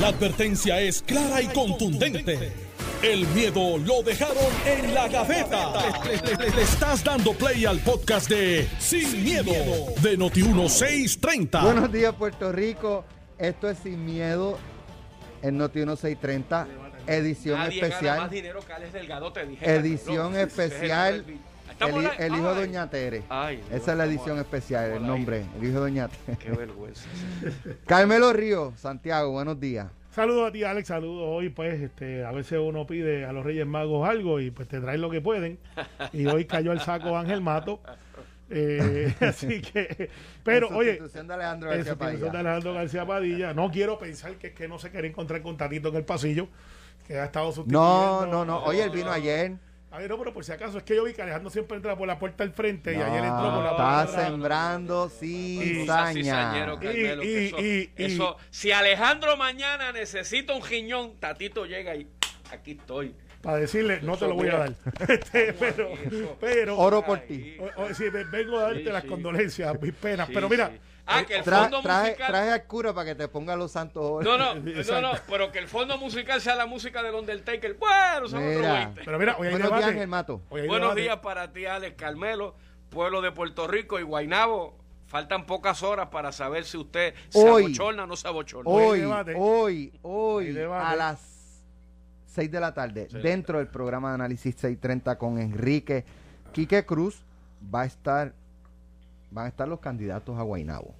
La advertencia es clara y contundente. El miedo lo dejaron en la gaveta. Le, le- le- le estás dando play al podcast de Sin, miedo, de Noti1630. Buenos días, Puerto Rico. Esto es Sin Miedo en Noti 1630, edición Nadie gana más especial. dinero que Alex Delgado, te dije. Edición especial. Es el- al- hijo de Doña Tere. Ay, Esa es la edición al- especial, el al nombre, el hijo de Doña Tere. Qué vergüenza. Carmelo Río, Santiago, buenos días. Saludos a ti, Alex. Saludos. Hoy, pues, este, a veces uno pide a los Reyes Magos algo y pues te traen lo que pueden. Y hoy cayó el saco Ángel Mato. Eh, así que, pero, En oye, de Alejandro en García Padilla. de Alejandro García Padilla, no quiero pensar que es que no se quiere encontrar con Tatito en el pasillo, que ha estado sustituyendo. No, no, no. Oye, él vino ayer. A ver, no, pero por si acaso, es que yo vi que Alejandro siempre entra por la puerta al frente y ayer entró por la está puerta atrás. sembrando cizaña. Y- eso- y- y- eso- si Alejandro mañana necesita un riñón, Tatito llega y aquí estoy. Para decirle, no te lo voy a dar. Este, pero, Oro por ti. O- o- sí, ve- vengo a darte Sí, las sí. condolencias, mis penas. Sí, pero mira, sí. Ah, que el Tra- fondo traje, musical. traje al cura para que te ponga los santos. No, no, no, no, pero que el fondo musical sea la música del Undertaker. Bueno, son Mira. 20. pero mira, hoy hay Buenos días, debate. Ángel Mato. Hoy hay Buenos debate. días para ti, Alex Carmelo, pueblo de Puerto Rico y Guainabo. Faltan pocas horas para saber si usted se Hoy. abochorna o no se abochorna. Hoy Hoy, hoy, a las 6 de la tarde, Sí. dentro del programa de análisis 630 con Enrique Quique Cruz, va a estar, van a estar los candidatos a Guainabo.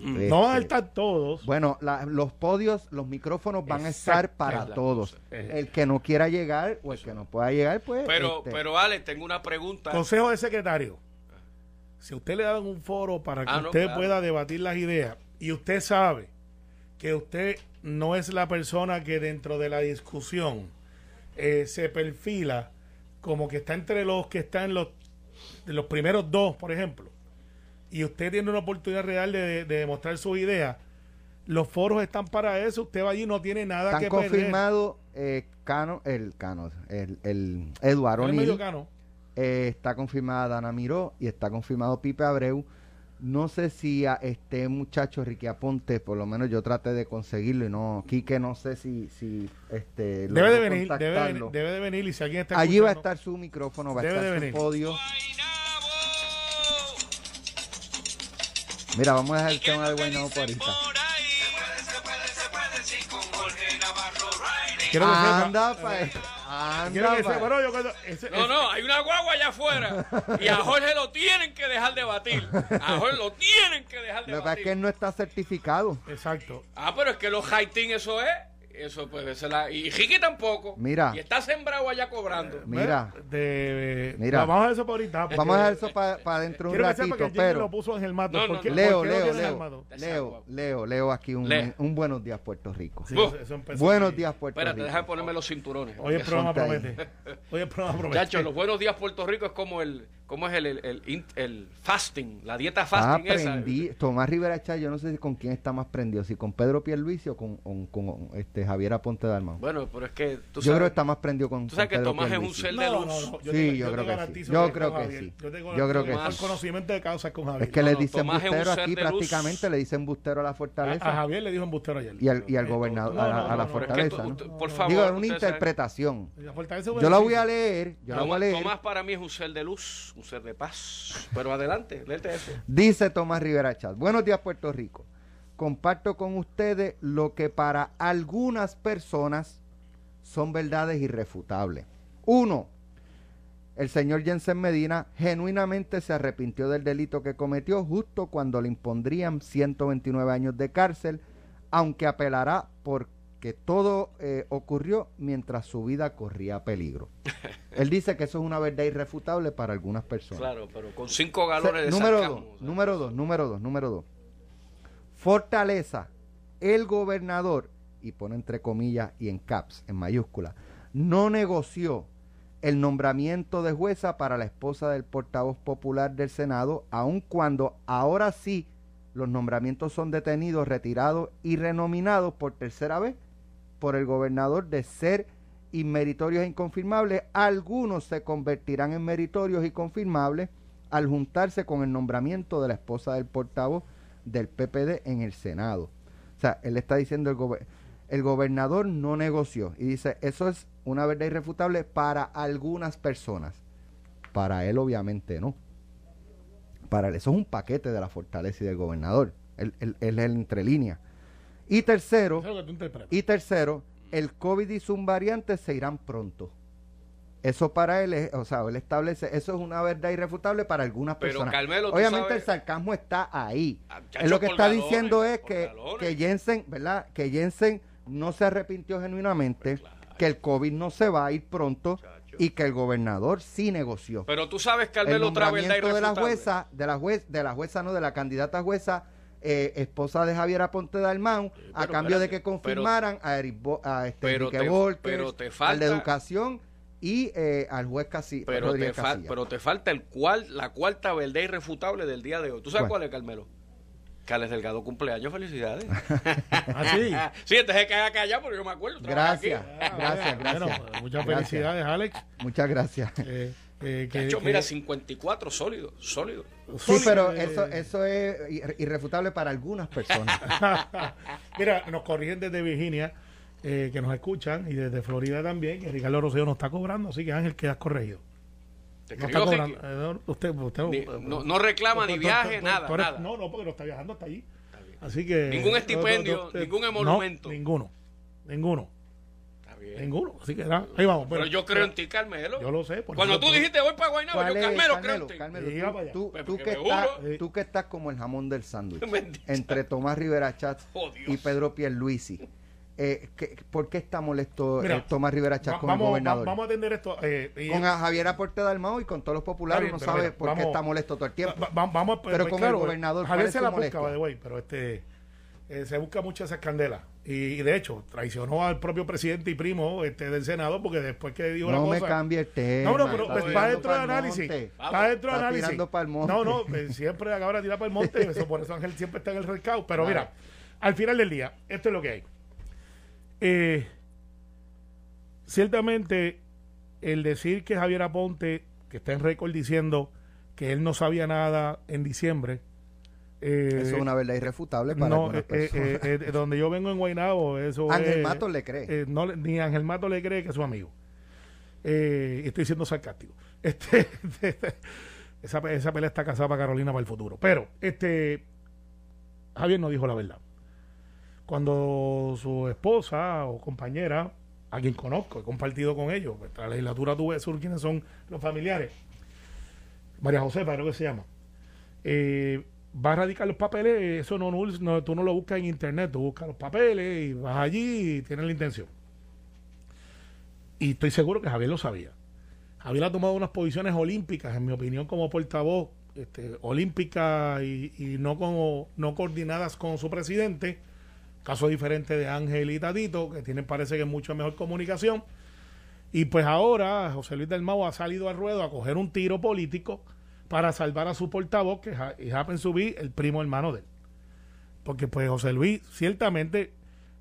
Mm. No van a Este, estar todos. Bueno, la- los podios, los micrófonos van a estar para todos. Eh. El que no quiera llegar o el que no pueda llegar, pues. Pero, este, pero Alex, tengo una pregunta. Consejo de secretario. Si usted le dan un foro para que Ah, no, usted claro. pueda debatir las ideas y usted sabe que usted no es la persona que dentro de la discusión eh, se perfila como que está entre los que están los, los primeros dos, por ejemplo, y usted tiene una oportunidad real de, de demostrar sus ideas, los foros están para eso, usted va allí y no tiene nada están que perder. confirmados eh, Cano, el Cano, el, el Eduardo. Eh, está confirmada Dana Miró y está confirmado Pipe Abreu. No sé si a este muchacho Ricky Aponte, por lo menos yo traté de conseguirlo y no, Quique no sé si, si este, Debe de venir, debe debe de venir y si alguien está Allí va a estar su micrófono, va a estar su venir. podio. Mira, vamos a dejar el tema de Guaynabo por ahorita. Quiero que sepa- Anda, pa, Quiero anda, que pa. sepa, no, yo cuando- ese- No, ese- no, hay una guagua allá afuera. Y a Jorge lo tienen que dejar de batir. A Jorge lo tienen que dejar de Lo que pasa es que él no está certificado. Exacto. Ah, pero es que los high eso es. Eso puede ser la. Y Ricky tampoco. Mira. Y está sembrado allá cobrando. Mira, De, Mira. Vamos a ver eso para ahorita. porque- vamos a dejar eso para dentro de un que ratito, pero... lo puso Ángel Mato. No, no, ¿Por qué- no. Leo, Leo, Leo? Leo, Leo, Leo aquí un, Leo. un buenos días Puerto Rico. Sí, eso- Buenos días Puerto Espérate, Rico. deja de ponerme los cinturones. Hoy el programa promete. Hoy el programa promete. Chacho, los buenos días Puerto Rico es como el, ¿cómo es el, el, el, el fasting, la dieta Ah, fasting esa. prendí. Tomás Rivera Chá, yo no sé si con quién está más prendido, si con Pedro Pierluisi o con, con, con, este Javier Aponte Dalmau. Bueno, pero es que tú yo sabes, creo que está más prendido con, tú sabes con que Pedro Tomás es un ser de no, luz. no, yo Sí, te- yo creo que sí. Yo creo que sí. Yo, tengo, Yo creo que sí. conocimiento de causa con Javier. Es que No, le dicen bustero aquí prácticamente, le dicen bustero a la a, fortaleza. a Javier le dijo embustero ayer. Y al- y al gobernador- No, a la- fortaleza, por favor. Digo, es una interpretación. Yo la voy a leer, yo la voy a Tomás, leer. Tomás para mí es un ser de luz, un ser de paz. Pero adelante, léete eso. Dice Tomás Rivera Chat. Buenos días, Puerto Rico. Comparto con ustedes lo que para algunas personas son verdades irrefutables. Uno, el señor Jensen Medina genuinamente se arrepintió del delito que cometió justo cuando le impondrían 129 años de cárcel, aunque apelará porque todo eh, ocurrió mientras su vida corría peligro. Él dice que eso es una verdad irrefutable para algunas personas. Claro, pero con cinco galones de número sarcasmo, dos, número dos, número dos, número dos. Fortaleza, el gobernador, y pone entre comillas y en caps, en mayúscula, no negoció el nombramiento de jueza para la esposa del portavoz popular del Senado, aun cuando ahora sí los nombramientos son detenidos, retirados y renominados por tercera vez por el gobernador de ser inmeritorios e inconfirmables, algunos se convertirán en meritorios y confirmables al juntarse con el nombramiento de la esposa del portavoz del PPD en el Senado. O sea, él está diciendo el gobe- el gobernador no negoció. Y dice, eso es una verdad irrefutable para algunas personas. Para él obviamente no. Para él, eso es un paquete de la fortaleza y del gobernador. Él, él- él es el entre líneas. Y tercero, y tercero, el COVID y sus variantes se irán pronto. Eso para él es, o sea, él establece, eso es una verdad irrefutable para algunas Pero, personas. Carmelo, Obviamente sabes- el sarcasmo está ahí. Ah, Él chacho, lo que está diciendo es que, que Jensen, ¿verdad? Que Jensen no se arrepintió genuinamente, que el COVID no se va a ir pronto Chacho. y que el gobernador sí negoció. Pero tú sabes, el Carmelo, otra verdad nombramiento de la irrefutable. jueza, de la juez, de la jueza no, de la candidata jueza, eh, esposa de Javier Aponte Dalmau, a pero cambio de que confirmaran a Eric Bo- a este pero te- Volkers, pero te al falta- de Educación y eh, al juez Casi, Pero te, Rodríguez Casilla. pero te falta el cual, la cuarta verdad irrefutable del día de hoy. ¿Tú sabes ¿Cuál? cuál, es, Carmelo? Carles Delgado cumpleaños, felicidades. Ah, sí. sí, dejé que haga callar porque yo me acuerdo. Gracias, Ah, gracias, bueno, gracias. bueno, muchas Gracias. felicidades, Alex. Muchas gracias. Eh, eh, que- Chacho, que- mira, 54 sólido, sólido. Sí, pero eh, eso, eso es ir- irrefutable para algunas personas. Mira, nos corrigen desde Virginia, eh, que nos escuchan, y desde Florida también, que Ricardo Rocío nos está cobrando, así que Ángel, quedas corregido. No está cobrando. Eh, no, usted, usted Ni- no- no reclama ni tú- tú- viaje, tú- nada, tú eres- nada. No, no, porque no está viajando hasta allí. Así que. Ningún estipendio, ningún emolumento. No, ninguno. Ninguno. Está bien. Ninguno. Así que nada, ahí vamos. Pero bueno. yo creo en ti, Carmelo. Yo lo sé. por Cuando tú dijiste voy para Guaynabo, ¿Cuál yo, es, Carmelo, creo en ti. Carmelo, allá. tú, Pues tú que estás, tú que estás como el jamón del sándwich entre Tomás Rivera Chat Oh, y Pedro Pierluisi. Eh, ¿qué- ¿Por qué está molesto Mira, eh, Tomás Rivera Chat Va- con vamos, el va- gobernador? vamos a atender esto. eh, y- con a Javier Aporte Dalmao y con todos los populares Está uno sabe por qué está molesto todo el tiempo. Va- va- vamos, Pero con el gobernador, ¿cuál Javier se la busca, by the way, pero este eh, se busca mucho esas candelas. Y, y de hecho, traicionó al propio presidente y primo este del Senado porque después que dijo no la me cosa. cambie el tema. No, no, pero está pues, va tirando dentro del análisis. Va dentro del Está análisis. No, no, pues, siempre acaba de tirar para el monte. Eso, por eso Ángel siempre está en el recao. Pero mira, al final del día, esto es lo que hay. Eh, ciertamente, el decir que Javier Aponte, que está en récord diciendo que él no sabía nada en diciembre. eh, Eso es una verdad irrefutable para no, eh, eh, donde yo vengo en Guaynabo, eso Ángel Matos le cree. no ni Ángel Mato le cree que es su amigo. Estoy siendo sarcástico. Este, esa, pe- esa pelea está casada para Carolina para el futuro. Pero, este, Javier no dijo la verdad. Cuando su esposa o compañera, a quien conozco, he compartido con ellos, pues, la legislatura tuve sur quiénes son los familiares, María Josefa, creo que se llama, eh, va a radicar los papeles, eso no, no, tú no lo buscas en internet, tú buscas los papeles y vas allí y tienes la intención. Y estoy seguro que Javier lo sabía. Javier ha tomado unas posiciones olímpicas, en mi opinión, como portavoz, este, olímpicas y, y no, como, no coordinadas con su presidente. Caso diferente de Ángel y Tatito, que tienen parece que mucho mejor comunicación. Y pues ahora José Luis del Mau ha salido al ruedo a coger un tiro político para salvar a su portavoz, que es Happen Subí, el primo hermano de él. Porque pues José Luis ciertamente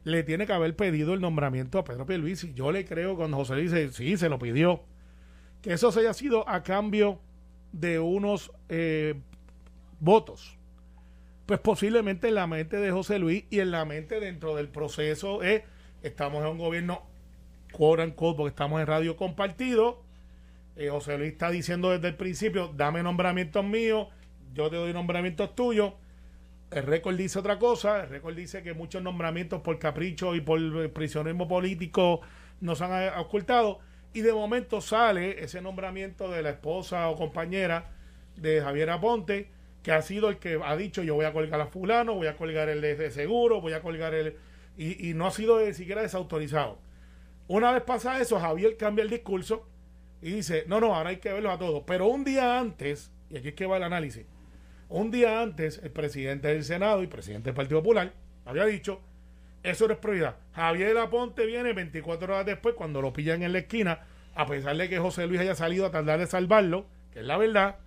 le tiene que haber pedido el nombramiento a Pedro Pierluisi. Yo le creo cuando José Luis dice, sí, se lo pidió. Que eso se haya sido a cambio de unos eh, votos. Pues posiblemente en la mente de José Luis y en la mente dentro del proceso es, estamos en un gobierno quote unquote, porque estamos en radio compartido. Eh, José Luis está diciendo desde el principio, dame nombramientos míos, yo te doy nombramientos tuyos. El récord dice otra cosa, el récord dice que muchos nombramientos por capricho y por eh, prisionismo político nos han eh, ocultado. Y de momento sale ese nombramiento de la esposa o compañera de Javier Aponte, que ha sido el que ha dicho yo voy a colgar a fulano, voy a colgar el de seguro, voy a colgar el... Y, no ha sido ni siquiera desautorizado. Una vez pasa eso, Javier cambia el discurso y dice, no, no, ahora hay que verlos a todos. Pero un día antes, y aquí es que va el análisis, un día antes el presidente del Senado y presidente del Partido Popular había dicho, eso no es prioridad. Javier Aponte viene 24 horas después, cuando lo pillan en la esquina, a pesar de que José Luis haya salido a tardar de salvarlo, que es la verdad,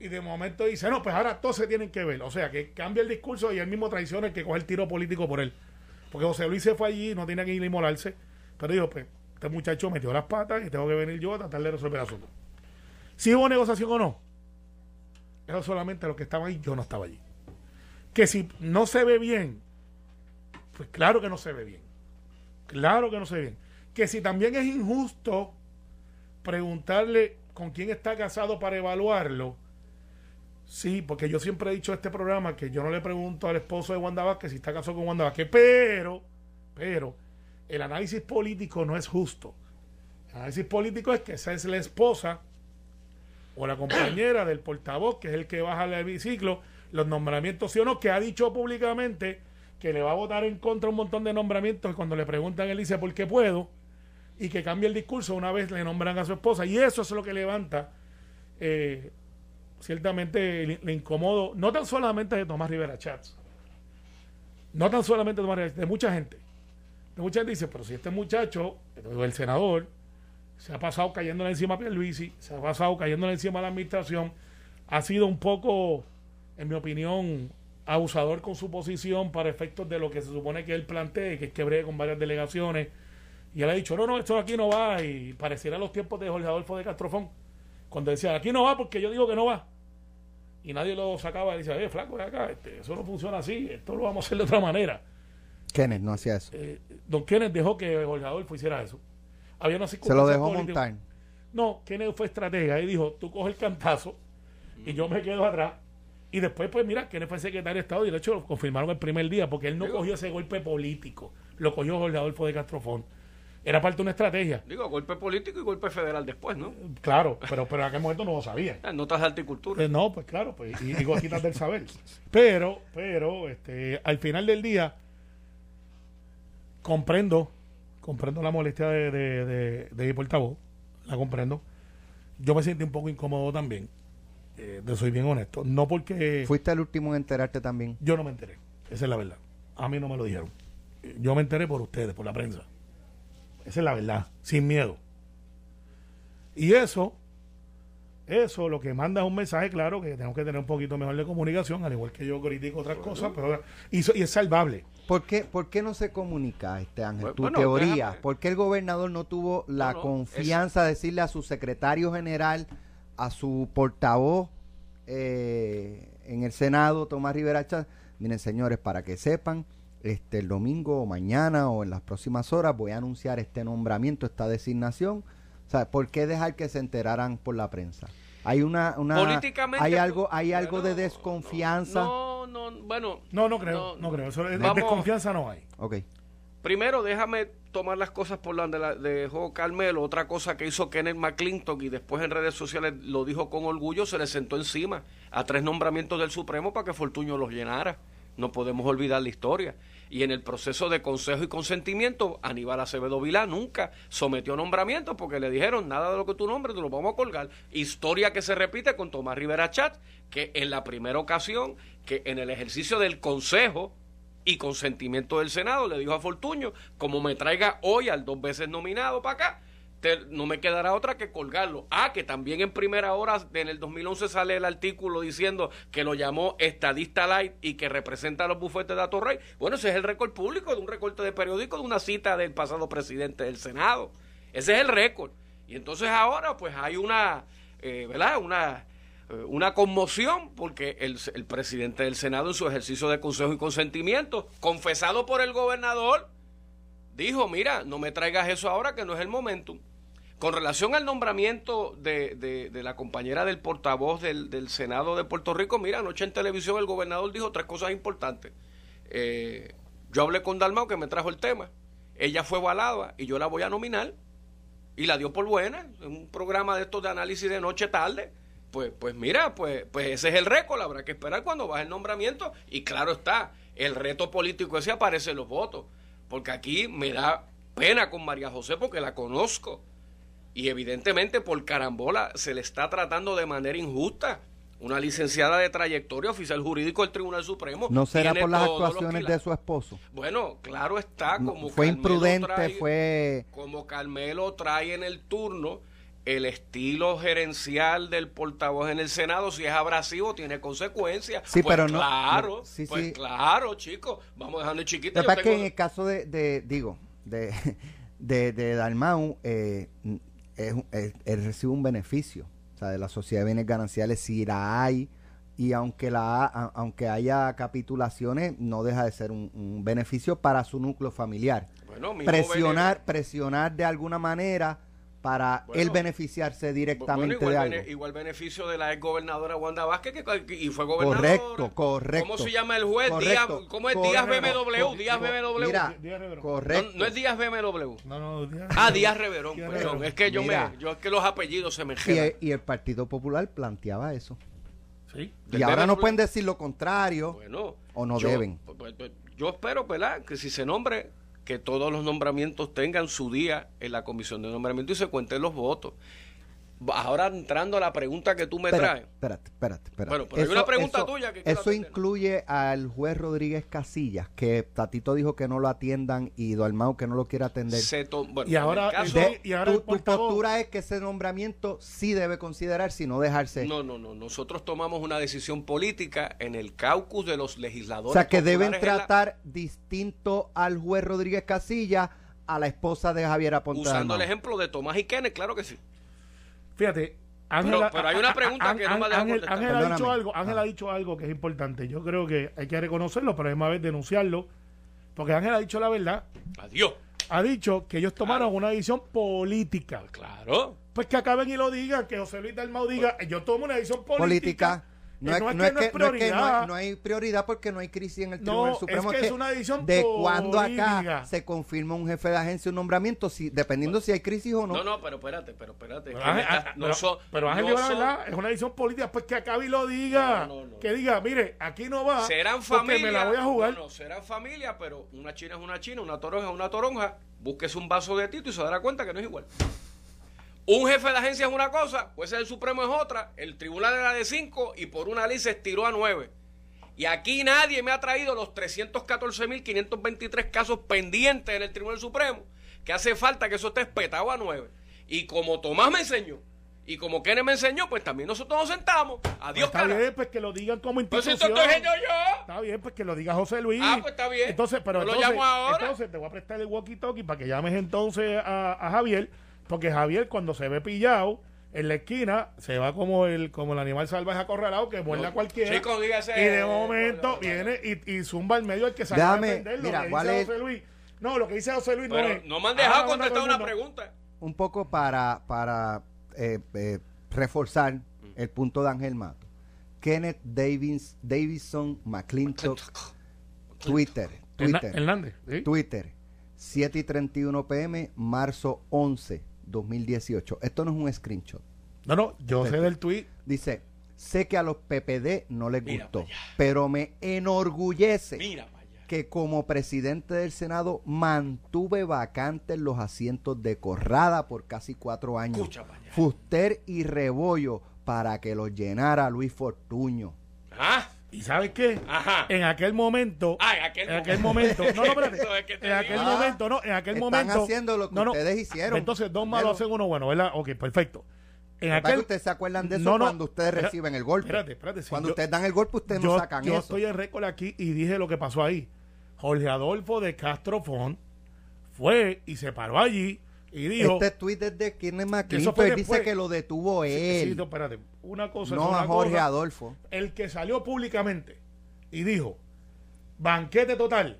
y de momento dice, no, pues ahora todos se tienen que ver. O sea, que cambia el discurso y él mismo traiciona el que coge el tiro político por él. Porque José Luis se fue allí, no tenía que ir a inmolarse, pero dijo, pues, este muchacho metió las patas y tengo que venir yo a tratar de resolver el asunto. Si hubo negociación o no, eso solamente los que estaban ahí, yo no estaba allí. Que si no se ve bien, pues claro que no se ve bien. Claro que no se ve bien. Que si también es injusto preguntarle con quién está casado para evaluarlo, sí, porque yo siempre he dicho en este programa que yo no le pregunto al esposo de Wanda Vázquez si está casado con Wanda Vázquez, pero, pero, el análisis político no es justo. El análisis político es que esa es la esposa o la compañera del portavoz, que es el que baja el biciclo, los nombramientos sí o no, que ha dicho públicamente que le va a votar en contra un montón de nombramientos y cuando le preguntan él dice por qué puedo y que cambia el discurso una vez le nombran a su esposa y eso es lo que levanta eh, ciertamente le, incomodo no tan solamente de Tomás Rivera Chats no tan solamente de Tomás Rivera de mucha gente de mucha gente dice pero si este muchacho el senador se ha pasado cayéndole encima a Pierluisi se ha pasado cayéndole encima a la administración ha sido un poco en mi opinión abusador con su posición para efectos de lo que se supone que él plantee, que es que con varias delegaciones. Y él ha dicho, no, no, esto aquí no va. Y pareciera los tiempos de Jorge Adolfo de Castrofón, cuando decía, aquí no va porque yo digo que no va. Y nadie lo sacaba y decía, eh, flaco, acá, este, eso no funciona así, esto lo vamos a hacer de otra manera. Kenneth no hacía eso. Eh, don Kenneth dejó que Jorge Adolfo hiciera eso. Había una Se lo dejó montar. No, Kenneth fue estratega y dijo, tú coges el cantazo y yo me quedo atrás y después, pues mira, que fue secretario de Estado y de hecho lo confirmaron el primer día porque él no cogió ese golpe político, lo cogió Jorge Adolfo de Castrofón. Era parte de una estrategia. Digo, golpe político y golpe federal después, ¿no? Claro, pero, pero en aquel momento no lo sabía. Notas de alticultura. Eh, no, pues claro, pues, y, digo quitas del saber. Pero, pero, este, al final del día, comprendo, comprendo la molestia de, de, de, de mi portavoz, la comprendo. Yo me siento un poco incómodo también eh, soy bien honesto. No porque. ¿Fuiste el último en enterarte también? Yo no me enteré. Esa es la verdad. A mí no me lo dijeron. Yo me enteré por ustedes, por la prensa. Esa es la verdad. Sin miedo. Y eso, eso lo que manda es un mensaje claro que tenemos que tener un poquito mejor de comunicación, al igual que yo critico otras cosas, pero y, y, es salvable. ¿Por qué, ¿Por qué no se comunica, este Ángel? tu teoría. ¿Por qué el gobernador no tuvo la confianza de decirle a su secretario general? a su portavoz eh, en el Senado, Tomás Rivera Chávez, miren señores, para que sepan, este el domingo o mañana o en las próximas horas voy a anunciar este nombramiento, esta designación. O sea, ¿por qué dejar que se enteraran por la prensa? Hay una, una políticamente hay algo hay algo de desconfianza. No, no, bueno, no, no creo, no, creo, Eso, de desconfianza no hay. Okay. Primero, déjame tomar las cosas por donde la dejó Carmelo. Otra cosa que hizo Kenneth McClintock y después en redes sociales lo dijo con orgullo, se le sentó encima a tres nombramientos del Supremo para que Fortuño los llenara. No podemos olvidar la historia. Y en el proceso de consejo y consentimiento, Aníbal Acevedo Vilá nunca sometió nombramientos porque le dijeron nada de lo que tú nombres, te lo vamos a colgar. Historia que se repite con Tomás Rivera Chat, que en la primera ocasión, que en el ejercicio del consejo y consentimiento del Senado le dijo a Fortuño, como me traiga hoy al dos veces nominado para acá, no me quedará otra que colgarlo. Ah, que también en primera hora en el 2011 sale el artículo diciendo que lo llamó estadista light y que representa a los bufetes de Atorrey. Bueno, ese es el récord público de un recorte de periódico de una cita del pasado presidente del Senado. Ese es el récord. Y entonces ahora pues hay una, eh, ¿verdad? Una eh, una conmoción porque el, el, presidente del Senado en su ejercicio de consejo y consentimiento, confesado por el gobernador, dijo, mira, no me traigas eso ahora que no es el momento. Con relación al nombramiento de, la compañera del portavoz del, Senado de Puerto Rico, mira, anoche en televisión el gobernador dijo tres cosas importantes. Eh, yo hablé con Dalmau que me trajo el tema. Ella fue balada y yo la voy a nominar. Y la dio por buena. En un programa de estos de análisis de noche tarde pues, pues mira, pues, pues ese es el récord, habrá que esperar cuando baje el nombramiento y claro está, el reto político ese aparece en los votos, porque aquí me da pena con María José porque la conozco y evidentemente por carambola se le está tratando de manera injusta. Una licenciada de trayectoria, oficial jurídico del Tribunal Supremo. ¿No será por las actuaciones de su esposo? Bueno, claro está, como Fue imprudente, fue... Como Carmelo trae en el turno el estilo gerencial del portavoz en el Senado, si es abrasivo, tiene consecuencias. Sí, pues pero no. Claro, pues claro, chicos, vamos dejando chiquito. Tengo... que en el caso de, digo, de, de, de Dalmau, eh, es, él recibe un beneficio. O sea, de la sociedad de bienes gananciales, si la hay, y aunque, la, aunque haya capitulaciones, no deja de ser un, beneficio para su núcleo familiar. Bueno, presionar, presionar de alguna manera para Bueno, él beneficiarse Bueno, directamente igual, de algo. igual beneficio de la ex gobernadora Wanda Vázquez que, y fue gobernadora. Correcto, correcto. ¿Cómo se llama el juez? Correcto, Díaz, ¿Cómo es Díaz correcto, BMW? co- Díaz BMW. Mira, Díaz Reverón. no, correcto. no es Díaz BMW. No, no, Díaz- Ah, Díaz Reverón, Díaz perdón. Reverón. Es que yo Mira. me, yo es que los apellidos se me y, el Partido Popular planteaba eso. Sí. Y ahora no BMW. pueden decir lo contrario. Bueno, o no yo- deben. pues, pues, Yo espero, ¿verdad? Que si se nombre, que todos los nombramientos tengan su día en la comisión de nombramiento y se cuenten los votos. Ahora entrando a la pregunta que tú me Espérate, traes. espérate, espérate, espérate. Bueno, pero hay una pregunta tuya que quiero Eso incluye al juez Rodríguez Casillas, que Tatito dijo que no lo atiendan y Dalmau que no lo quiere atender. Se to- bueno, Y ahora- en el caso- De- y ahora tu, postura es que ese nombramiento sí debe considerar, si no dejarse. No, no, no. Nosotros tomamos una decisión política en el caucus de los o legisladores. sea, que deben la- tratar distinto al juez Rodríguez Casillas a la esposa de Javier Aponte usando el ejemplo de Tomás y Kenneth, claro que sí. Fíjate, Ángela, pero hay una pregunta que no me ha dejado Ángel. Ángel ha dicho algo, Ángel Ah. ha dicho algo que es importante. Yo creo que hay que reconocerlo, pero es más vez denunciarlo, porque Ángel ha dicho la verdad. Adiós. Ha dicho que ellos tomaron una decisión política. Claro. Pues que acaben y lo digan, que José Luis Dalmau diga, yo tomo una decisión política. política. No Eh, es, no es que, no es que no hay, no hay prioridad porque no hay crisis en el No, Tribunal es Supremo. que es una decisión de cuando acá se confirma un jefe de agencia un nombramiento, si, dependiendo si hay crisis o no. No, no, pero espérate, pero espérate. Pero Ángel, no pero- pero no la es una decisión política, pues que acabe y lo diga. No, no, no. Que diga, mire, aquí no va. serán porque familia. me la voy a jugar. No, no, serán familia, pero una china es una china, una toronja es una toronja. Búsquese un vaso de tito y se dará cuenta que no es igual. Un jefe de agencia es una cosa, pues el Supremo es otra, el tribunal era de 5 y por una ley se estiró a 9. Y aquí nadie me ha traído los 314.523 casos pendientes en el Tribunal Supremo, que hace falta que eso esté espetado a 9. Y como Tomás me enseñó, y como Kenneth me enseñó, pues también nosotros nos sentamos. Pues Adiós, está cara. bien, pues que lo digan como Pues si institución. esto diciendo yo. Está bien, pues que lo diga José Luis. Ah, pues está bien. Entonces, pero Yo lo entonces, llamo ahora. entonces te voy a prestar el walkie-talkie para que llames entonces a, a Javier, porque Javier cuando se ve pillado en la esquina se va como el como el animal salvaje acorralado que muerde a cualquiera. Chico, dígase- y de momento viene y, y zumba al medio al que sale Déjame, a defenderlo. mira, Lo que ¿cuál dice es? José Luis. No, lo que dice José Luis no es. no me han dejado Ah, contestar una pregunta. Un poco para, para eh, eh, reforzar el punto de Ángel Mato. Kenneth Davis, Davison McClintock, Twitter, Twitter, Hernández. ¿sí? Twitter, 7 y 31 pm, marzo 11, 2018. Esto no es un screenshot. No, no, yo sé del tweet. Dice, sé que a los PPD no les Mira gustó, pero me enorgullece Mira, que como presidente del Senado mantuve vacantes los asientos de Corrada por casi cuatro años. Fuster y Rebollo para que los llenara Luis Fortuño. Ah, ¿Y sabes qué? Ajá. En aquel momento. Ah, en aquel en aquel momento. No, no, espérate. Eso es que te En aquel momento, no, en aquel Están momento. haciendo lo que no, no. ustedes hicieron. Entonces, dos malos hacen uno bueno, ¿verdad? Ok, perfecto. En aquel. ustedes se acuerdan de eso No, no. cuando ustedes reciben el golpe. Espérate, espérate. si cuando yo- ustedes dan el golpe, ustedes yo, no sacan yo eso. estoy en récord aquí y dije lo que pasó ahí. Jorge Adolfo de Castro Font fue y se paró allí y dijo. este tweet es de fue McClintock. Dice que lo detuvo él. sí, no, espérate. Una cosa es no una a Jorge cosa. Adolfo. el que salió públicamente y dijo banquete total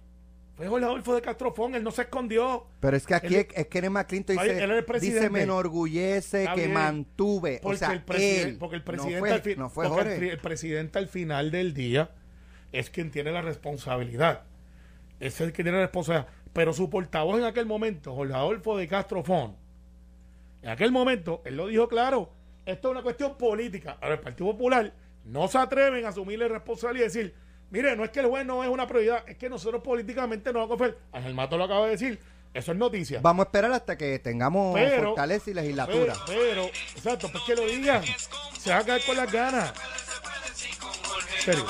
fue Jorge Adolfo de Castrofón, él no se escondió. Pero es que aquí Él- es, Kenneth McClintock dice, él el dice me enorgullece que mantuve. Porque, o sea, el, él. porque el no presidente, fue, al fin- no fue porque el Jorge. pri- el presidente al final del día es quien tiene la responsabilidad. Es el que tiene la responsabilidad. Pero su portavoz en aquel momento, Jorge Adolfo de Castrofón, en aquel momento, él lo dijo claro, esto es una cuestión política. Ahora, el Partido Popular no se atreven a asumirle responsabilidad y decir, mire, no es que el juez no es una prioridad, es que nosotros políticamente no vamos a confiar. Ángel Mato lo acaba de decir, eso es noticia. Vamos a esperar hasta que tengamos Pero- fortaleza y legislatura. Pero, pero, exacto, pues que lo digan. Se va a caer con las ganas. En serio.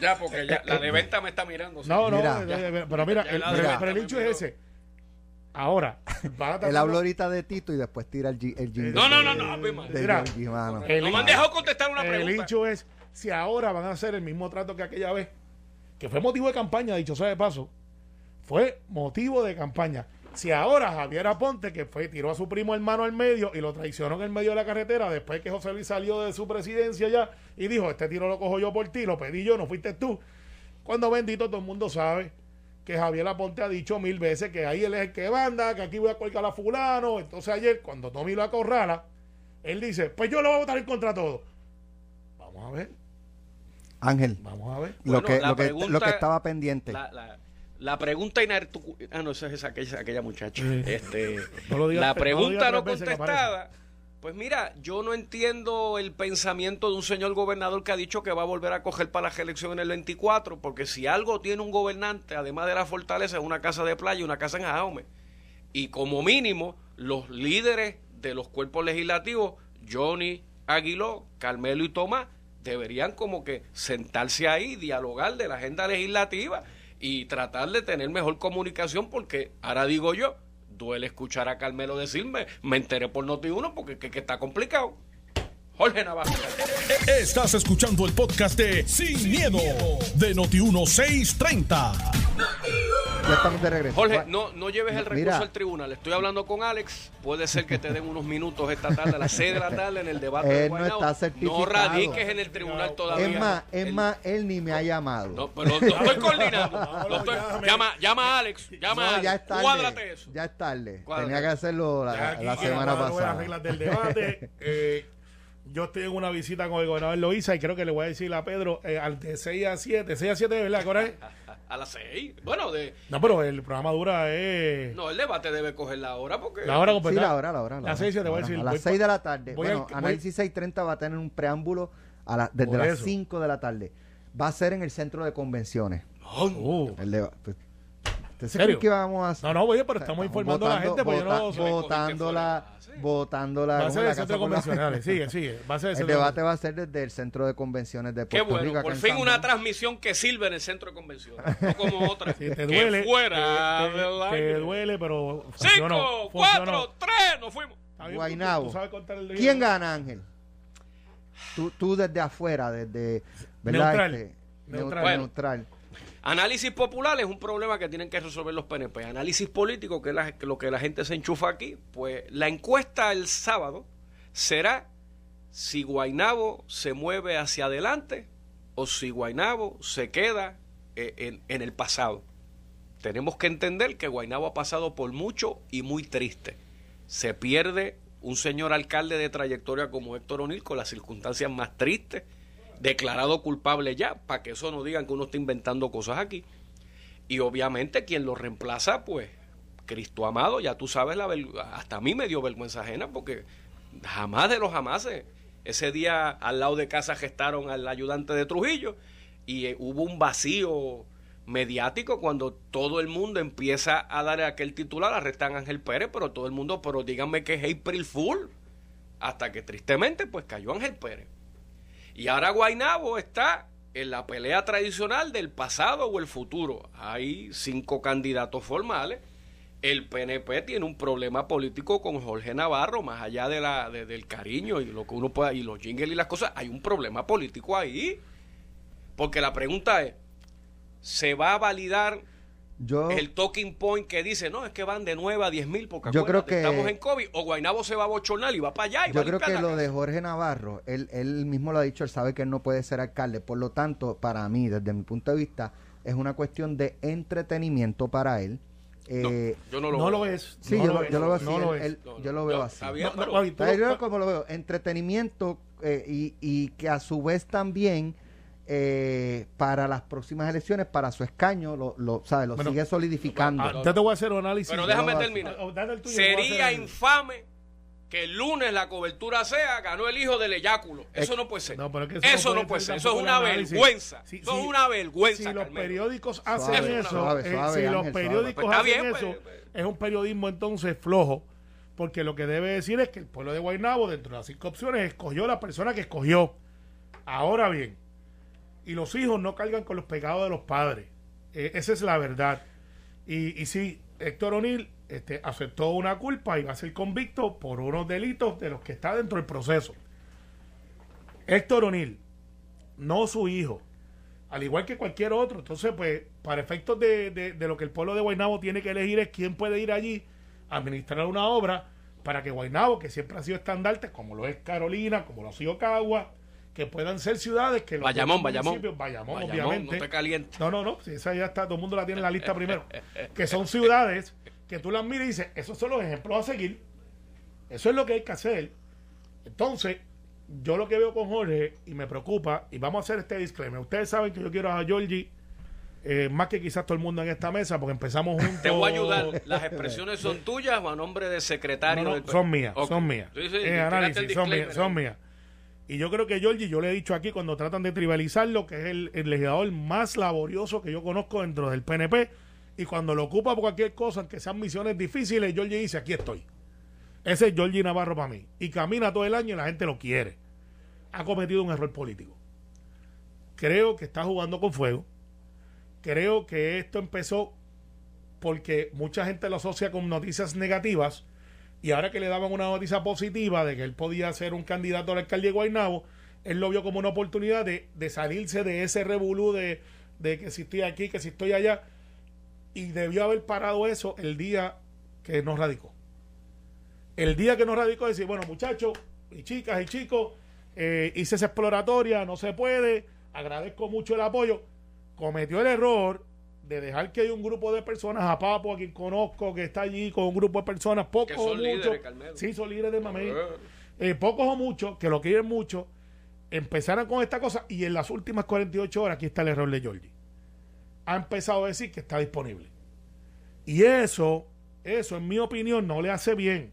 Ya, porque ya, la de venta me está mirando. sí. No, no, Mira. pero mira, el, la pero- el hecho es ese. Ahora, van a Él habló ahorita de Tito y después tira el, gi- el jingle No, no, de- no, no, de Mira, Georgie, mano. el- No me han dejado contestar una el pregunta. hecho es si ahora van a hacer el mismo trato que aquella vez, que fue motivo de campaña, dicho sea de paso, fue motivo de campaña. Si ahora Javier Aponte, que fue, tiró a su primo hermano al medio y lo traicionó en el medio de la carretera, después que José Luis salió de su presidencia ya y dijo, este tiro lo cojo yo por ti, lo pedí yo, no fuiste tú. Cuando bendito todo el mundo sabe que Javier Aponte ha dicho mil veces que ahí él es el que manda, que aquí voy a colgar a fulano. Entonces ayer, cuando Tommy lo acorrala, él dice, pues yo lo voy a votar en contra de todo. Vamos a ver, Ángel, vamos a ver. lo, que, lo, que, pregunta- lo que estaba pendiente. La, la, la pregunta inartu- Ah, no, esa es aquella, aquella muchacha. Este, No lo digas la no pregunta no, contestada. Pues mira, yo no entiendo el pensamiento de un señor gobernador que ha dicho que va a volver a coger para las elecciones en el 24, porque si algo tiene un gobernante, además de la fortaleza, es una casa de playa y una casa en Jaume. Y como mínimo, los líderes de los cuerpos legislativos, Johnny Aguiló, Carmelo y Tomás, deberían como que sentarse ahí, dialogar de la agenda legislativa y tratar de tener mejor comunicación, porque ahora digo yo, duele escuchar a Carmelo decirme, me enteré por Noti1 porque que, que está complicado. Jorge Navarro. Estás escuchando el podcast de Sin, miedo, de Noti1630. Ya estamos de regreso. Jorge, no, no lleves el recurso Mira. al tribunal. Estoy hablando con Alex. Puede ser que te den unos minutos esta tarde, a las 6 de la tarde, en el debate de Él no Guaynabo. está certificado. No radiques en el tribunal todavía. es más, es más, él ni me ha llamado. No, pero lo, estoy coordinando. No, Lo estoy- llame. llama, llama a Alex. Llama No, a ya Alex. es tarde. Cuádrate eso. Ya es tarde. Cuádrate. Tenía que hacerlo la, aquí semana las pasada. reglas del debate. Eh, yo estoy en una visita con el gobernador Loíza y creo que le voy a decir a Pedro eh, al de 6 a 7. 6 a 7 de verdad, ¿qué hora es? A las 6. Bueno, de, No, pero el programa dura eh, no, el debate debe coger la hora porque. la hora Sí, completa. la hora, la hora. La Las hora, 6 te la voy a decir. A las por- 6 de la tarde. voy bueno, al- Análisis 630 va a tener un preámbulo a la- desde las eso. 5 de la tarde. Va a ser en el centro de convenciones. Uh, El de, pues, ¿Usted se que vamos a hacer? no, no, oye, pero estamos informando a la gente, porque yo no... vota- votándola, votándola. Va a ser la el centro de convencionales. Sigue, sigue. Va a ser el El debate va a ser desde el centro de convenciones de Qué Puerto bueno, Rico. acá por fin una transmisión que sirve en el centro de convenciones, no como otra. Sí, te que duele. fuera te, te- duele, pero funcionó. Cinco, funcionó. cuatro, tres, nos fuimos. El ¿Quién gana, Ángel? Tú, tú desde afuera, desde... ¿verdad? Neutral. Este, Neutral. neutral. neutral. Análisis popular es un problema que tienen que resolver los PNP. Análisis político, que es lo que la gente se enchufa aquí, pues la encuesta el sábado será si Guainabo se mueve hacia adelante o si Guainabo se queda eh, en, en el pasado. Tenemos que entender que Guainabo ha pasado por mucho y muy triste. Se pierde un señor alcalde de trayectoria como Héctor O'Neill con las circunstancias más tristes, declarado culpable ya, para que eso no digan que uno está inventando cosas aquí. Y obviamente quien lo reemplaza, pues, Cristo amado, ya tú sabes, la hasta a mí me dio vergüenza ajena porque jamás de los jamases. Ese día al lado de casa gestaron al ayudante de Trujillo y eh, hubo un vacío mediático cuando todo el mundo empieza a dar aquel titular, arrestan a Ángel Pérez, pero todo el mundo, pero díganme que es April Fool. Hasta que tristemente pues cayó Ángel Pérez. Y ahora Guainabo está en la pelea tradicional del pasado o el futuro. Hay cinco candidatos formales. El PNP tiene un problema político con Jorge Navarro, más allá de la, de- del cariño y lo que uno pueda, y los jingles y las cosas, hay un problema político ahí. Porque la pregunta es, ¿se va a validar Yo, el talking point que dice, no, es que van de 9 a 10 mil porque Yo creo que- estamos en COVID, o Guainabo se va a bochornar y va para allá y yo creo que lo casa. de Jorge Navarro, él, él mismo lo ha dicho, él sabe que él no puede ser alcalde. Por lo tanto, para mí, desde mi punto de vista, es una cuestión de entretenimiento para él. No, Eh, yo no lo No veo. lo es. sí, no yo, lo, es, yo lo veo así. No lo él- es. él- No, yo no, lo veo así. No, no, pero- yo como lo veo, entretenimiento eh, y, y que a su vez también eh, para las próximas elecciones, para su escaño, lo, lo, ¿sabe? lo Bueno, sigue solidificando. Ah, ya te voy a hacer un análisis. Pero déjame terminar. Oh, tuyo, Sería infame que el lunes la cobertura sea ganó el hijo del eyáculo. Eso no puede ser. No, pero es que eso, no no puede ser. ser Eso es una vergüenza. Eso es una vergüenza. Si los periódicos hacen Suave, eso, suave, eh, suave, si los periódicos Pues está hacen bien, eso, pues. es un periodismo entonces flojo, porque lo que debe decir es que el pueblo de Guaynabo, dentro de las cinco opciones, escogió la persona que escogió. Ahora bien, y los hijos no cargan con los pecados de los padres. Eh, esa es la verdad. Y, y sí, Héctor O'Neill este, aceptó una culpa y va a ser convicto por unos delitos de los que está dentro del proceso. Héctor O'Neill, no su hijo, al igual que cualquier otro. Entonces, pues, para efectos de, de- de lo que el pueblo de Guaynabo tiene que elegir es quién puede ir allí a administrar una obra para que Guaynabo, que siempre ha sido estandarte, como lo es Carolina, como lo ha sido Cagua, que puedan ser ciudades que los Bayamón, Bayamón. obviamente. no te calientes. No, no, no, si esa ya está, todo el mundo la tiene en la lista primero. Que son ciudades que tú las miras y dices, esos son los ejemplos a seguir. Eso es lo que hay que hacer. Entonces, yo lo que veo con Jorge y me preocupa, y vamos a hacer este disclaimer. Ustedes saben que yo quiero a Georgie eh, más que quizás todo el mundo en esta mesa, porque empezamos juntos. Te voy a ayudar. ¿Las expresiones son tuyas o a nombre de secretario No, no, del son mías, son mías. Sí, sí, el análisis, son mías, son mías. Y yo creo que Georgie, yo le he dicho aquí cuando tratan de tribalizarlo, que es el, el legislador más laborioso que yo conozco dentro del PNP, y cuando lo ocupa por cualquier cosa, aunque sean misiones difíciles, Georgie dice, aquí estoy. Ese es Georgie Navarro para mí. Y camina todo el año y la gente lo quiere. Ha cometido un error político. Creo que está jugando con fuego. Creo que esto empezó porque mucha gente lo asocia con noticias negativas y ahora que le daban una noticia positiva de que él podía ser un candidato al alcalde de Guaynabo, él lo vio como una oportunidad de, de salirse de ese revolú de, de que si estoy aquí, que si estoy allá, y debió haber parado eso el día que nos radicó. El día que nos radicó, decir, bueno, muchachos y chicas y chicos, eh, hice esa exploratoria, no se puede, agradezco mucho el apoyo. Cometió el error de dejar que hay un grupo de personas, a Papo, a quien conozco, que está allí con un grupo de personas, pocos o muchos. Sí, son líderes de Mamey. Eh. Eh, pocos o muchos, que lo quieren mucho, empezaron con esta cosa y en las últimas 48 horas, aquí está el error de Georgie. Ha empezado a decir que está disponible. Y eso, eso en mi opinión no le hace bien.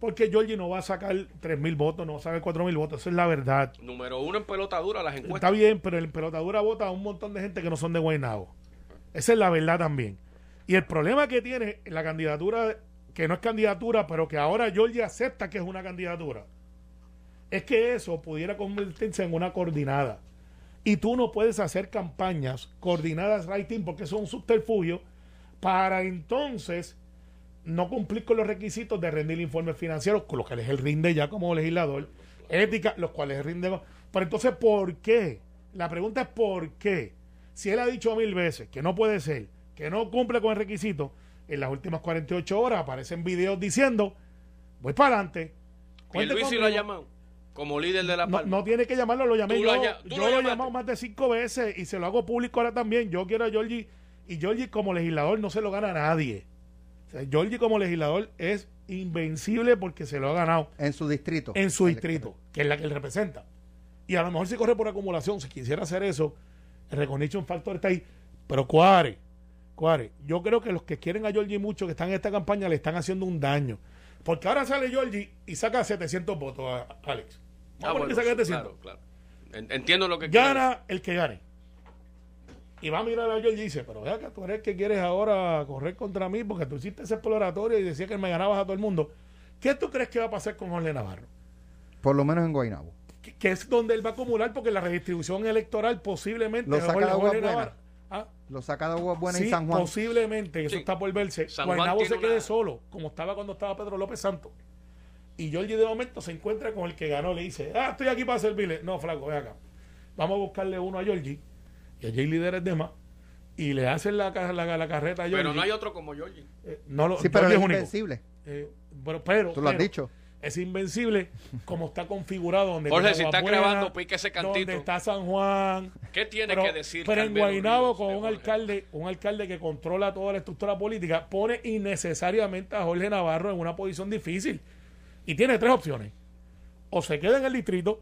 Porque Georgie no va a sacar 3.000 votos, no va a sacar 4.000 votos, esa es la verdad. Número uno en pelotadura, las Está encuestas. bien, pero en pelotadura vota a un montón de gente que no son de Guaynabo. Esa es la verdad también. Y el problema que tiene la candidatura, que no es candidatura, pero que ahora Georgie acepta que es una candidatura, es que eso pudiera convertirse en una coordinada. Y tú no puedes hacer campañas coordinadas rating porque un subterfugio para entonces no cumplir con los requisitos de rendir informes financieros, con los que él rinde ya como legislador, ética, los cuales rinde. Pero entonces, ¿por qué? La pregunta es ¿por qué? Si él ha dicho mil veces que no puede ser, que no cumple con el requisito, en las últimas 48 horas aparecen videos diciendo, voy para adelante. cuente Pierluisi lo ha conmigo". llamado como líder de la No, Palma. no tiene que llamarlo, lo llamé Tú yo. lo yo lo lo he llamado más de cinco veces y se lo hago público ahora también. Yo quiero a Georgie y Georgie como legislador no se lo gana a nadie. O sea, Georgie como legislador es invencible porque se lo ha ganado En su distrito. en su distrito, que es la que él representa. Y a lo mejor si corre por acumulación, si quisiera hacer eso, el recognition factor está ahí. Pero Cuare, Cuare, yo creo que los que quieren a Georgie mucho, que están en esta campaña, le están haciendo un daño. Porque ahora sale Georgie y saca 700 votos, a Alex. Ah, Vamos a poner bueno, sí, 700. claro, claro. En- Entiendo lo que quieres Gana el que gane. Y va a mirar a Georgie y dice, pero vea que tú eres el que quieres ahora correr contra mí porque tú hiciste ese exploratorio y decía que me ganabas a todo el mundo. ¿Qué tú crees que va a pasar con Jorge Navarro? Por lo menos en Guaynabo. Que, es donde él va a acumular porque la redistribución electoral posiblemente Lo a saca Jorge- de Aguas Jorge Buenas. Navarro- Ah, Lo saca de Aguas Buenas sí, y San Juan. posiblemente, eso Sí. está por verse. San Guaynabo se quede una- solo, como estaba cuando estaba Pedro López Santos. Y Georgie de momento se encuentra con el que ganó, le dice, ah, estoy aquí para servirle. No, flaco, ven acá. Vamos a buscarle uno a Georgie, y allí hay líderes de más, y le hacen la, la, la carreta a Georgie. Pero no hay otro como Georgie. Eh, no lo, Sí, pero Georgie es único. invencible. Eh, pero, pero, Tú lo has pero, dicho. Es invencible como está configurado. Donde Jorge, si está grabando, pique ese cantito. Donde está San Juan. ¿Qué tiene Pero, que decir pero en Ríos con un Jorge? alcalde, un alcalde que controla toda la estructura política, pone innecesariamente a Jorge Navarro en una posición difícil. Y tiene tres opciones. O se queda en el distrito,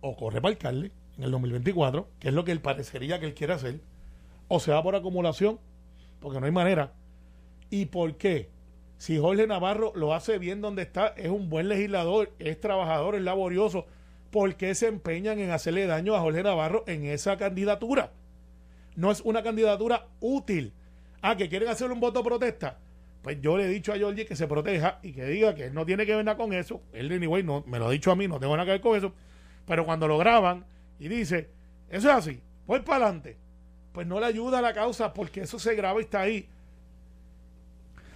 o corre para alcalde en el 2024, que es lo que él parecería que él quiere hacer, o se va por acumulación, porque no hay manera. ¿Y por qué? Si Jorge Navarro lo hace bien donde está, es un buen legislador, es trabajador, es laborioso, ¿por qué se empeñan en hacerle daño a Jorge Navarro en esa candidatura? No es una candidatura útil. Ah, que quieren hacer un voto protesta. Pues yo le he dicho a Georgie que se proteja y que diga que él no tiene que ver nada con eso. Él, anyway, no, me lo ha dicho a mí, no tengo nada que ver con eso. Pero cuando lo graban y dice, eso es así, voy para adelante, pues no le ayuda a la causa porque eso se graba y está ahí.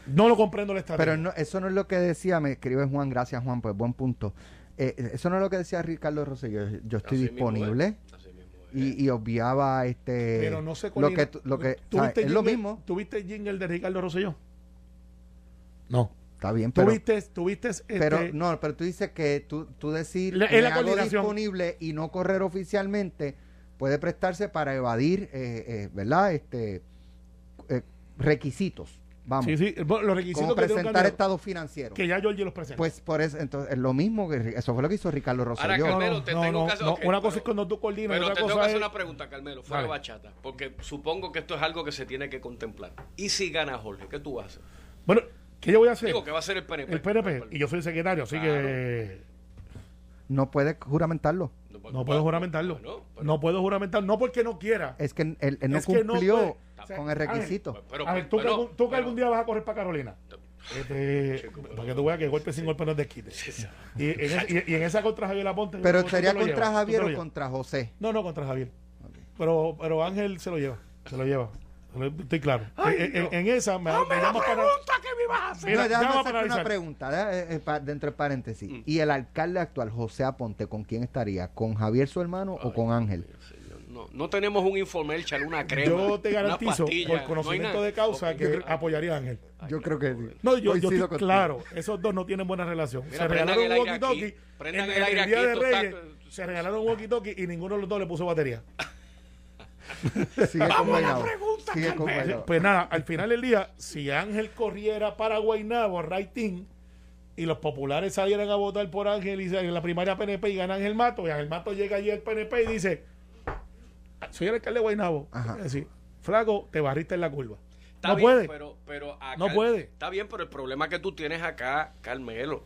No lo comprendo la estrategia. Pero no, eso no es lo que decía, me escribe Juan, gracias Juan, pues buen punto. Eh, eso no es lo que decía Ricardo Rosselló. Yo estoy Así disponible y, y obviaba este Pero no sé lo que tú- lo que ¿Tú o sea, viste es lo mismo. ¿Tuviste el jingle de Ricardo Rosselló? No. Está bien, pero... Tuviste, tuviste... Este, pero no, pero tú dices que tú, tú decir es la hago coordinación. disponible y no correr oficialmente puede prestarse para evadir, eh, eh, ¿verdad? Este eh, requisitos, vamos, sí, sí, bueno, los requisitos como que tiene un presentar estados financieros. que ya Georgie los presenta. Pues por eso, entonces, es lo mismo que eso fue lo que hizo Ricardo Rosselló. Carmelo, te no, tengo no, que hacer- no, ok, una cosa pero- es cuando tú coordinas, Pero otra te tengo cosa que hacer es... una pregunta, Carmelo, fuera Dale. de bachata, porque supongo que esto es algo que se tiene que contemplar. ¿Y si gana Jorge? ¿Qué tú vas a hacer? Bueno, ¿qué yo voy a hacer? Digo, que va a ser el PNP. el PNP, y yo soy secretario, así Claro. que No puede juramentarlo. No puedo juramentarlo. Bueno, pero- no puedo juramentar, no porque no quiera. Es que él, él no Es que no cumplió puede. O sea, con el requisito. Ángel, Pero- a ver, tú, que, pero- algún, tú que algún día vas a correr para Carolina. Este, para que tú veas que golpe sin golpe no es. Y en, ese- y- y en esa contra Javier Laponte. Pero sería contra llevas, Javier o contra José. No, no, contra Javier. Pero, pero Ángel se lo lleva. Se lo lleva. Estoy claro. en, en- en esa me, me llamas para. Mira, no, déjame llama hacerte para una avisar. pregunta, deja- eh, eh, pa- dentro de paréntesis. Mm. ¿Y el alcalde actual, José Aponte, con quién estaría? ¿Con Javier su hermano o con Ángel? No, no tenemos un informe, echarle una crema. Yo te una garantizo, pastilla, por conocimiento de causa, que apoyaría a Ángel. Yo creo que sí. No, yo, yo Coincido estoy contigo. claro. Esos dos no tienen buena relación. Mira, se regalaron un walkie-talkie. en- el el día aquí, de está- Reyes se regalaron un walkie-talkie y ninguno de los dos le puso batería. Sigue con Guaynabo. Sigue con Guaynabo. Pues nada, al final del día, si Ángel corriera para Guaynabo, Raitín, y los populares salieran a votar por Ángel y en la primaria PNP y gana Ángel Mato, y Ángel Mato llega allí al PNP y dice, soy el alcalde de Guaynabo. Ajá. Es decir, flaco, te barriste en la curva. Está no bien, puede. Pero, pero acá- No puede. Está bien, pero el problema que tú tienes acá, Carmelo,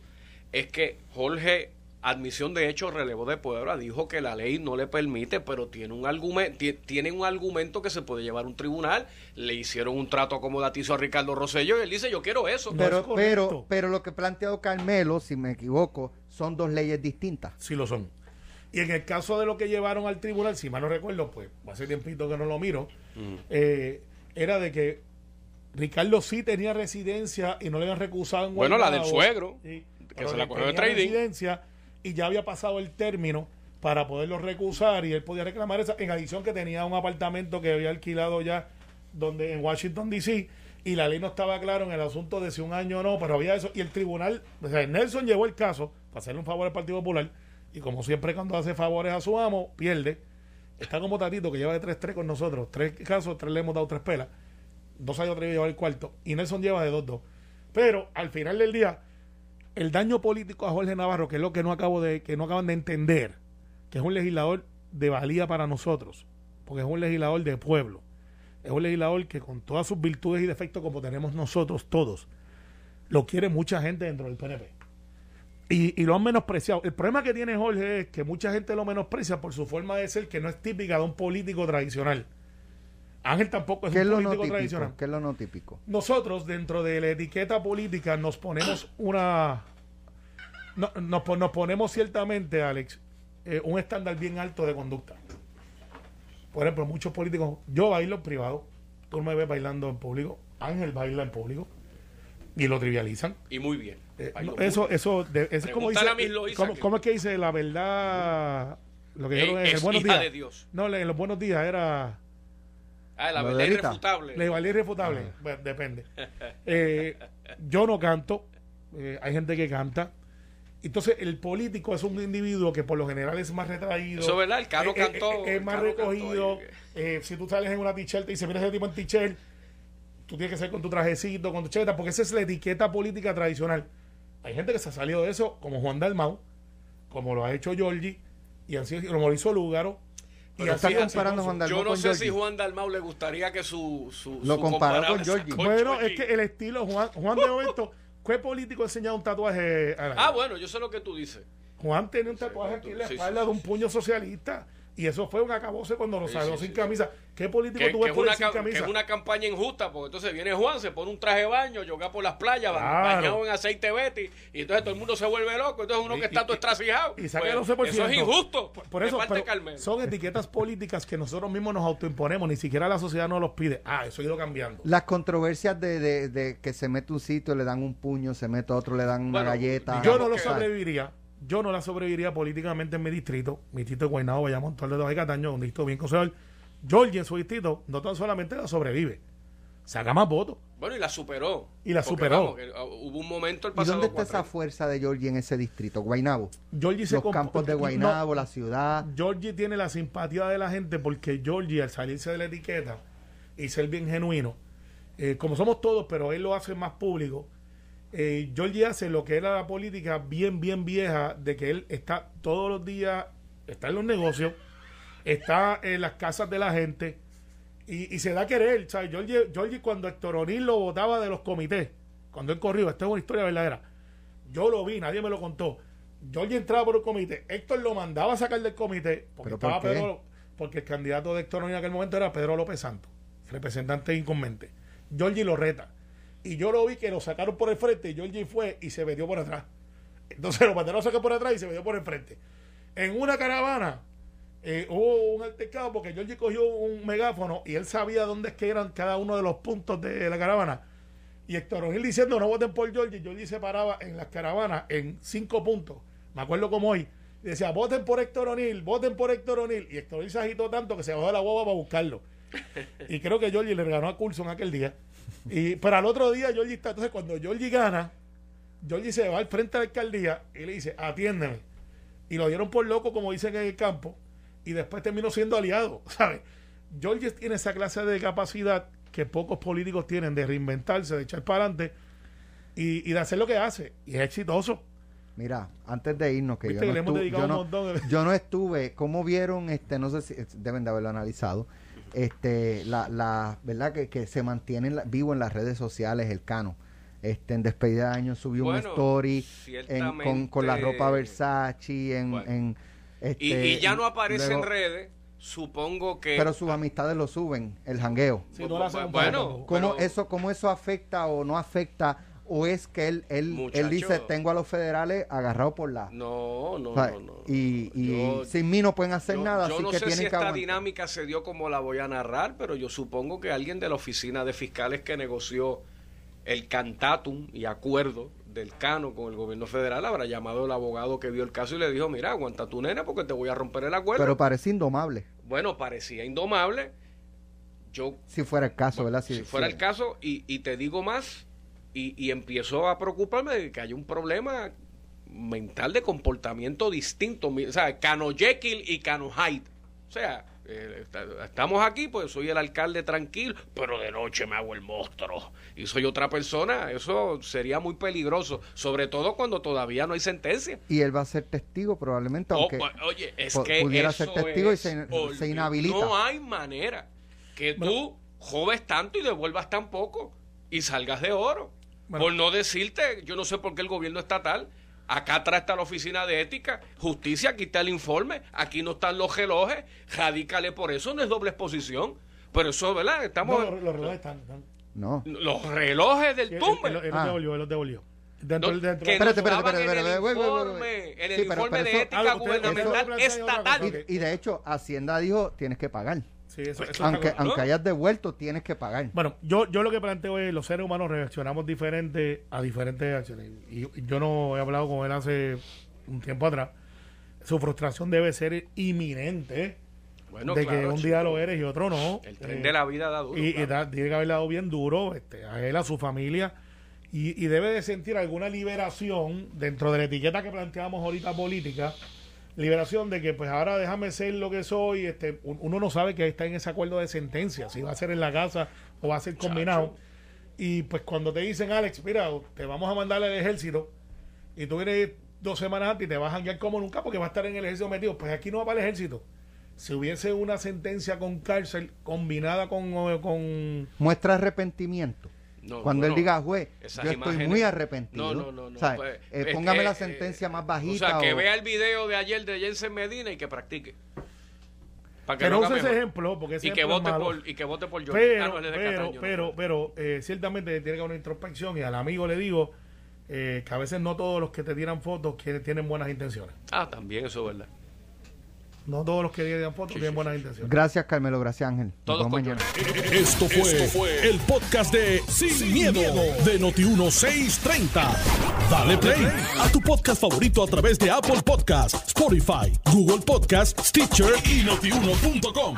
es que Jorge, admisión de hecho, relevo de Puebla, dijo que la ley no le permite, pero tiene un argumento, tiene un argumento que se puede llevar a un tribunal. Le hicieron un trato acomodaticio a Ricardo Rosselló y él dice, yo quiero eso. No pero, es pero, pero lo que ha planteado Carmelo, si me equivoco, son dos leyes distintas. Sí lo son. Y en el caso de lo que llevaron al tribunal, si mal no recuerdo, pues hace tiempito que no lo miro, eh, era de que Ricardo sí tenía residencia y no le habían recusado en Bueno, la del suegro, Sí, que se la cogió de tenía trading. residencia y ya había pasado el término para poderlo recusar y él podía reclamar esa, en adición que tenía un apartamento que había alquilado ya donde en Washington DC y la ley no estaba claro en el asunto de si un año o no, pero había eso y el tribunal, o sea, Nelson llevó el caso para hacerle un favor al Partido Popular y como siempre cuando hace favores a su amo, pierde. Está como Tatito que lleva de 3-3 con nosotros, tres casos, tres le hemos dado tres pelas, dos años atrevido a llevar el cuarto y Nelson lleva de 2-2. Pero al final del día, el daño político a Jorge Navarro, que es lo que no acabo de, que no acaban de entender, que es un legislador de valía para nosotros, porque es un legislador de pueblo, es un legislador que con todas sus virtudes y defectos como tenemos nosotros todos, lo quiere mucha gente dentro del PNP. Y, y lo han menospreciado. El problema que tiene Jorge es que mucha gente lo menosprecia por su forma de ser, que no es típica de un político tradicional. Ángel tampoco es ¿Qué es un lo no político tradicional? ¿Qué es lo no típico? nosotros dentro de la etiqueta política nos ponemos una no- nos, pon- nos ponemos ciertamente Alex eh, un estándar bien alto de conducta por ejemplo muchos políticos yo bailo en privado tú me ves bailando en público Ángel baila en público y lo trivializan Y muy bien. Eh, Bailó no, muy eso bien. eso de- eso es como dice ¿cómo, que- cómo es que dice la verdad lo que yo en el es buenos hija días de Dios. no en los buenos días era Ah, la ¿Lo verdad irrefutable. La igualdad irrefutable, bueno, depende. Eh, yo no canto, eh, hay gente que canta. Entonces, el político es un individuo que por lo general es más retraído. Eso es verdad, el Cano Eh, cantó, eh, Es más cantó recogido. Eh, si tú sales en una t-shirt y dices, mira ese tipo en t-shirt, tú tienes que ser con tu trajecito, con tu cheta, porque esa es la etiqueta política tradicional. Hay gente que se ha salido de eso, como Juan Dalmau, como lo ha hecho Giorgi, y así como lo hizo Lúgaro. Y así fíjate, comparando a Juan Dalmau Yo no con sé si Juan Dalmau le gustaría que su. su Lo su comparó con sea Bueno, es que el estilo, Juan, Juan de momento, ¿qué político enseña un tatuaje? a la- Ah, bueno, yo sé lo que tú dices. Juan tenía un tatuaje aquí en la sí, espalda sí, de un sí, puño socialista. Y eso fue un acabose cuando lo Sí, salió sí, sin sí, camisa. ¿Qué político Que, tú que ves es por una, ahí sin cam- que camisa? es una campaña injusta, porque entonces viene Juan, se pone un traje de baño, yoga por las playas, Claro. bañado en aceite Betty, y entonces todo el mundo se vuelve loco. Entonces uno Y- que está y- todo estrasijado. Y saca pues, el 11%. eso es injusto. Por, por eso, parte de pero Carmelo. son etiquetas políticas que nosotros mismos nos autoimponemos. Ni siquiera la sociedad nos los pide. Ah, eso ha ido cambiando. Las controversias de, de- de que se mete un sitio, le dan un puño, se mete otro, le dan una galleta. Yo no lo que- sobreviviría. Yo no la sobreviviría políticamente en mi distrito. Mi distrito de Guaynabo, Bayamón, Toledo de Cataño, un distrito bien conservador. Georgie en su distrito no tan solamente la sobrevive, saca más votos. Bueno, y la superó. Y la Porque, superó. vamos, uh, hubo un momento el ¿Y pasado dónde está esa fuerza de Georgie en ese distrito? Guainabo. Georgie se Los campos de no, Guainabo, la ciudad. Georgie tiene la simpatía de la gente porque Georgie, al salirse de la etiqueta y ser bien genuino, eh, como somos todos, pero él lo hace más público, eh, Georgie hace lo que era la política bien, bien vieja, de que él está todos los días, está en los negocios, está en las casas de la gente y, y se da a querer. ¿sabes? Georgie, Georgie cuando Héctor O'Neill lo votaba de los comités, cuando él corrió, esta es una historia verdadera. Yo lo vi, nadie me lo contó. Georgie entraba por el comité, Héctor lo mandaba a sacar del comité porque ¿Pero estaba por? Pedro, porque el candidato de Héctor O'Neill en aquel momento era Pedro López Santos, representante incumbente. Georgie lo reta. Y yo lo vi que lo sacaron por el frente y Georgie fue y se metió por atrás. Entonces lo mandaron a sacar por atrás y se metió por el frente. En una caravana eh, hubo un altercado porque Georgie cogió un megáfono y él sabía dónde es que eran cada uno de los puntos de la caravana. Y Héctor O'Neill diciendo no voten por Georgie, Georgie se paraba en las caravanas en cinco puntos. Me acuerdo como hoy. Decía, voten por Héctor O'Neill, voten por Héctor O'Neill. Y Héctor O'Neill se agitó tanto que se bajó la boba para buscarlo. Y creo que Georgie le regaló a Coulson aquel día. Y, pero al otro día Georgie está. Entonces cuando Georgie gana, Georgie se va al frente de la alcaldía y le dice, atiéndeme. Y lo dieron por loco, como dicen en el campo, y después terminó siendo aliado, ¿sabes? Georgie tiene esa clase de capacidad que pocos políticos tienen de reinventarse, de echar para adelante y, y de hacer lo que hace. Y es exitoso. Mira, antes de irnos, que yo no, que le hemos estu- dedicado yo, no, yo no estuve, ¿cómo vieron? este No sé si deben de haberlo analizado. Este, la, la verdad que, que se mantiene en la- vivo en las redes sociales el cano. Este, en despedida de año subió un Bueno, story en- con, con la ropa Versace, en, Bueno. en, Y, este, y ya no aparece luego- en redes. Supongo que. Pero sus amistades lo suben, el jangueo. No un Bueno, poco. ¿Cómo Pero- eso, cómo eso afecta o no afecta? ¿O es que él, él, él dice, tengo a los federales agarrados por la... No, no, O sea, no, no. y y Yo- sin mí no pueden hacer yo- nada, yo así no que sé tienen si que esta aguantar. dinámica se dio como la voy a narrar, pero yo supongo que alguien de la oficina de fiscales que negoció el cantatum y acuerdo del cano con el gobierno federal habrá llamado al abogado que vio el caso y le dijo, mira, aguanta tu nena porque te voy a romper el acuerdo. Pero parece indomable, bueno, parecía indomable. Yo si fuera el caso, ¿verdad? si fuera el caso, y, y te digo más, y, y empiezo a preocuparme de que hay un problema mental de comportamiento distinto. O sea, Cano Jekyll y Cano Hyde. O sea, eh, está- estamos aquí, pues soy el alcalde tranquilo, pero de noche me hago el monstruo y soy otra persona. Eso sería muy peligroso, sobre todo cuando todavía no hay sentencia. Y él va a ser testigo probablemente, Oh, aunque... oye, es po- que pudiera eso ser testigo y se- inhabilita. No hay manera que tú joves tanto y devuelvas tan poco y salgas de oro. Bueno. por no decirte, yo no sé por qué el gobierno estatal, acá atrás está la oficina de ética, justicia, aquí está el informe, aquí no están los relojes, radícale por eso, no es doble exposición. Pero eso, ¿verdad? Estamos... No, los, los relojes están. están. No. los relojes del Él, él- tumbe. él los Ah. devolvió, él los devolvió. Dentro, No, dentro- que Espérate, espérate, espérate, en el informe, en el Sí, pero- informe pero de eso- ética gubernamental estatal. Y, y de hecho, Hacienda dijo, tienes que pagar. Sí, eso, eso está Aunque, aunque hayas devuelto, tienes que pagar. Bueno, yo, yo lo que planteo es los seres humanos reaccionamos diferente a diferentes acciones. Y y yo no he hablado con él hace un tiempo atrás. Su frustración debe ser inminente. Bueno, de que un chico. día lo eres y otro no. El tren Eh, de la vida da duro. y, y claro. da- tiene que haber dado bien duro este, a él, a su familia. Y, y debe de sentir alguna liberación dentro de la etiqueta que planteamos ahorita política. Liberación de que, pues ahora déjame ser lo que soy. Este, un- uno no sabe que está en ese acuerdo de sentencia, si va a ser en la casa o va a ser combinado. Y pues cuando te dicen, Alex, mira, te vamos a mandar al ejército y tú vienes dos semanas antes y te vas a janguear como nunca porque va a estar en el ejército metido, pues aquí no va para el ejército. Si hubiese una sentencia con cárcel combinada con, con Muestra arrepentimiento. No, Cuando bueno, él diga, juez, yo estoy imágenes- muy arrepentido. No, no, no. no pues, Eh, póngame la eh, sentencia más O bajita. sea, que o- vea el video de ayer de Jensen Medina y que practique. Para que no use ese ejemplo porque ese y que es vote malo. por y que vote por George. Ah, pero de pero Cataño, no. pero pero eh, ciertamente tiene que haber una introspección y al amigo le digo eh, que a veces no todos los que te tiran fotos tienen buenas intenciones Ah, también eso es verdad. No todos los que tiran fotos tienen buenas intenciones Gracias, Carmelo. Gracias, Ángel. Todos mañana. Esto fue, el podcast de Sin, miedo, de Noti1630. Dale play a tu podcast favorito a través de Apple Podcasts, Spotify, Google Podcasts, Stitcher y notiuno.com.